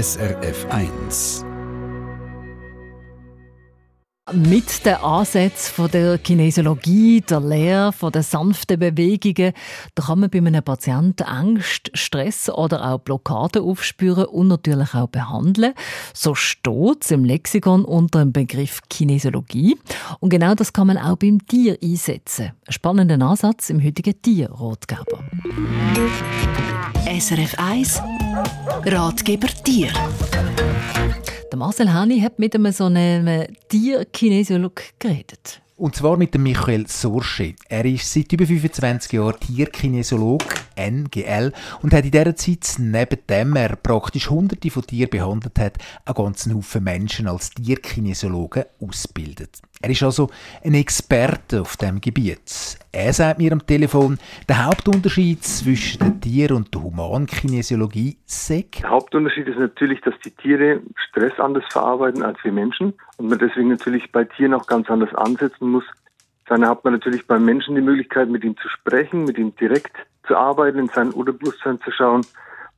SRF 1. Mit den Ansätzen der Kinesiologie, der Lehre, von den sanften Bewegungen, da kann man bei einem Patienten Angst, Stress oder auch Blockaden aufspüren und natürlich auch behandeln. So steht es im Lexikon unter dem Begriff Kinesiologie. Und genau das kann man auch beim Tier einsetzen. Ein spannender Ansatz im heutigen Tierratgeber. SRF 1 Ratgeber Tier. Der Marcel Hani hat mit einem so einem Tierkinesiolog geredet. Und zwar mit dem Michael Sorsche. Er ist seit über 25 Jahren Tierkinesiolog, NGL, und hat in dieser Zeit, neben dem er praktisch hunderte von Tieren behandelt hat, einen ganzen Haufen Menschen als Tierkinesiologen ausgebildet. Er ist also ein Experte auf dem Gebiet. Er sagt mir am Telefon, der Hauptunterschied zwischen der Tier- und der Humankinesiologie sei. Der Hauptunterschied ist natürlich, dass die Tiere Stress anders verarbeiten als wir Menschen und man deswegen natürlich bei Tieren auch ganz anders ansetzen muss. Dann hat man natürlich beim Menschen die Möglichkeit, mit ihm zu sprechen, mit ihm direkt zu arbeiten, in sein Unterbewusstsein zu schauen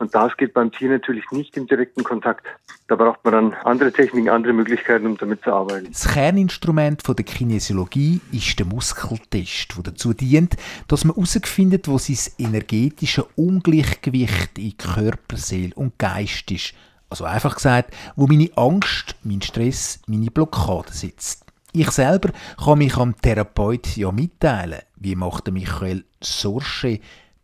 und das geht beim Tier natürlich nicht im direkten Kontakt. Da braucht man dann andere Techniken, andere Möglichkeiten, um damit zu arbeiten. Das Kerninstrument der Kinesiologie ist der Muskeltest, der dazu dient, dass man herausfindet, wo sein energetische Ungleichgewicht in Körper, Seele und Geist ist. Also einfach gesagt, wo meine Angst, mein Stress, meine Blockade sitzt. Ich selber kann mich am Therapeut ja mitteilen, wie macht Michael Sorsche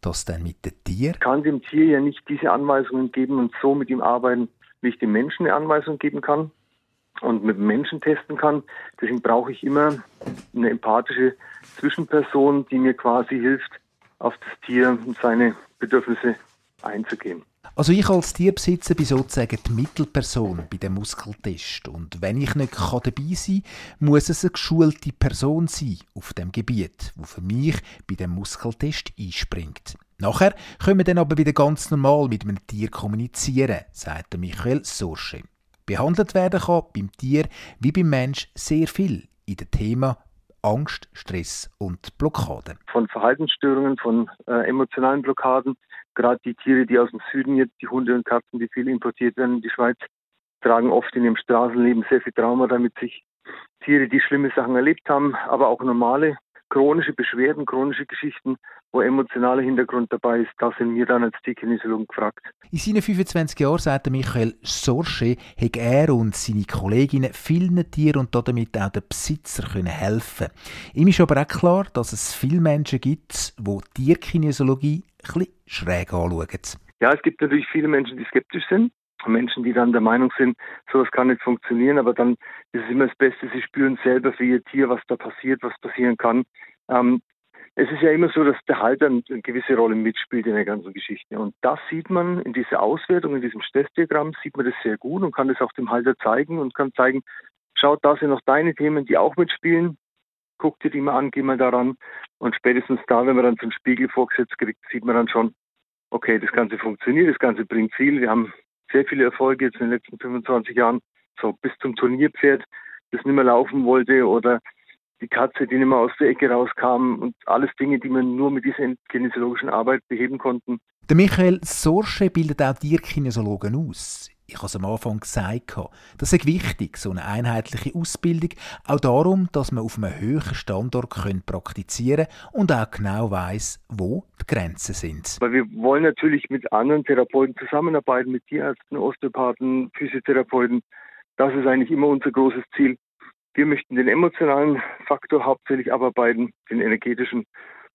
das denn mit dem Tier? Ich kann dem Tier ja nicht diese Anweisungen geben und so mit ihm arbeiten, wie ich dem Menschen eine Anweisung geben kann und mit dem Menschen testen kann. Deswegen brauche ich immer eine empathische Zwischenperson, die mir quasi hilft, auf das Tier und seine Bedürfnisse einzugehen. Also ich als Tierbesitzer bin sozusagen die Mittelperson bei dem Muskeltest. Und wenn ich nicht dabei sein kann, muss es eine geschulte Person sein auf dem Gebiet, wo für mich bei dem Muskeltest einspringt. Nachher können wir dann aber wieder ganz normal mit einem Tier kommunizieren, sagt Michael Sorsche. Behandelt werden kann beim Tier wie beim Mensch sehr viel in dem Thema Angst, Stress und Blockaden. Von Verhaltensstörungen, von äh, emotionalen Blockaden Gerade die Tiere, die aus dem Süden jetzt, die Hunde und Katzen, die viel importiert werden in die Schweiz, tragen oft in ihrem Straßenleben sehr viel Trauma damit sich. Tiere, die schlimme Sachen erlebt haben, aber auch normale chronische Beschwerden, chronische Geschichten, wo emotionaler Hintergrund dabei ist, da sind wir dann als Tierkinesiologen gefragt. In seinen 25 Jahren, sagt Michael Sorsche, hat er und seine Kolleginnen vielen Tieren und damit auch den Besitzer können helfen Ihm ist aber auch klar, dass es viele Menschen gibt, die Tierkinesiologie ein schräg anschauen. Ja, es gibt natürlich viele Menschen, die skeptisch sind. Menschen, die dann der Meinung sind, sowas kann nicht funktionieren, aber dann ist es immer das Beste, sie spüren selber für ihr Tier, was da passiert, was passieren kann. Ähm, es ist ja immer so, dass der Halter eine gewisse Rolle mitspielt in der ganzen Geschichte. Und das sieht man in dieser Auswertung, in diesem Stressdiagramm, sieht man das sehr gut und kann das auch dem Halter zeigen und kann zeigen, schaut, da sind noch deine Themen, die auch mitspielen guck dir die mal an, geh mal daran. Und spätestens da, wenn man dann einen Spiegel vorgesetzt kriegt, sieht man dann schon, okay, das Ganze funktioniert, das Ganze bringt viel. Wir haben sehr viele Erfolge jetzt in den letzten 25 Jahren, so bis zum Turnierpferd, das nicht mehr laufen wollte oder die Katze, die nicht mehr aus der Ecke rauskam und alles Dinge, die man nur mit dieser kinesiologischen Arbeit beheben konnten. Der Michael Sorsche bildet auch Tierkinesiologen aus ich habe es am Anfang gesagt, das ist wichtig, so eine einheitliche Ausbildung, auch darum, dass man auf einem höheren Standort praktizieren und auch genau weiß, wo die Grenzen sind. Weil wir wollen natürlich mit anderen Therapeuten zusammenarbeiten, mit Tierärzten, Osteopathen, Physiotherapeuten. Das ist eigentlich immer unser großes Ziel. Wir möchten den emotionalen Faktor hauptsächlich abarbeiten, den energetischen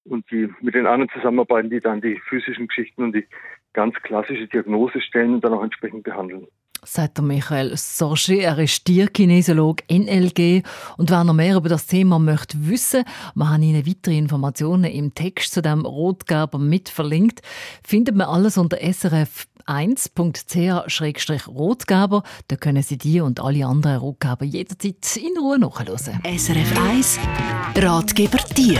und die mit den anderen zusammenarbeiten, die dann die physischen Geschichten und die ganz klassische Diagnose stellen und dann auch entsprechend behandeln. Sagt der Michael Sorge, er ist Tierkinesiolog NLG. Und wer noch mehr über das Thema möchte wissen, wir haben Ihnen weitere Informationen im Text zu dem Rotgerber mit verlinkt. Findet man alles unter srf 1.ch-rotgeber. Da können Sie die und alle anderen Rotgeber jederzeit in Ruhe nachhören. SRF 1 Ratgeber Tier.